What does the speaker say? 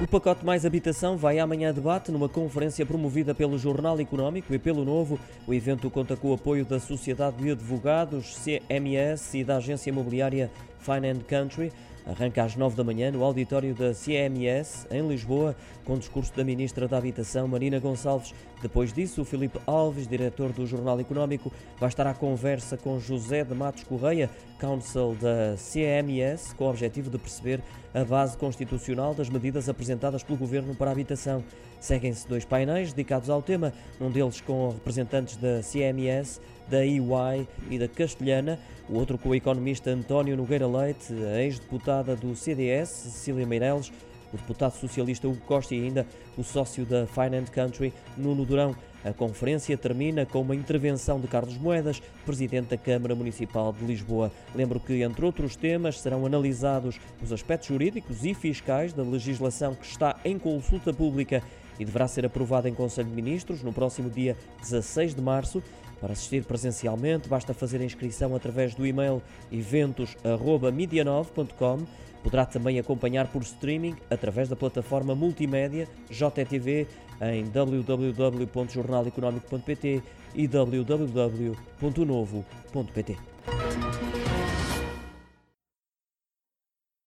O pacote Mais Habitação vai amanhã a debate numa conferência promovida pelo Jornal Económico e pelo Novo. O evento conta com o apoio da Sociedade de Advogados, CMS e da agência imobiliária Fine Country. Arranca às 9 da manhã no auditório da CMS, em Lisboa, com discurso da Ministra da Habitação, Marina Gonçalves. Depois disso, o Filipe Alves, diretor do Jornal Económico, vai estar à conversa com José de Matos Correia, counsel da CMS, com o objetivo de perceber a base constitucional das medidas apresentadas pelo Governo para a habitação. Seguem-se dois painéis dedicados ao tema, um deles com representantes da CMS, da EY e da Castelhana, o outro com o economista António Nogueira Leite, a ex-deputada do CDS, Cecília Meireles, o deputado socialista Hugo Costa e ainda o sócio da Finance Country, Nuno Durão. A conferência termina com uma intervenção de Carlos Moedas, presidente da Câmara Municipal de Lisboa. Lembro que, entre outros temas, serão analisados os aspectos jurídicos e fiscais da legislação que está em consulta pública e deverá ser aprovada em Conselho de Ministros no próximo dia 16 de março. Para assistir presencialmente, basta fazer a inscrição através do e-mail eventos.medianov.com. Poderá também acompanhar por streaming através da plataforma multimédia JTV em www.jornaleconomico.pt e www.novo.pt.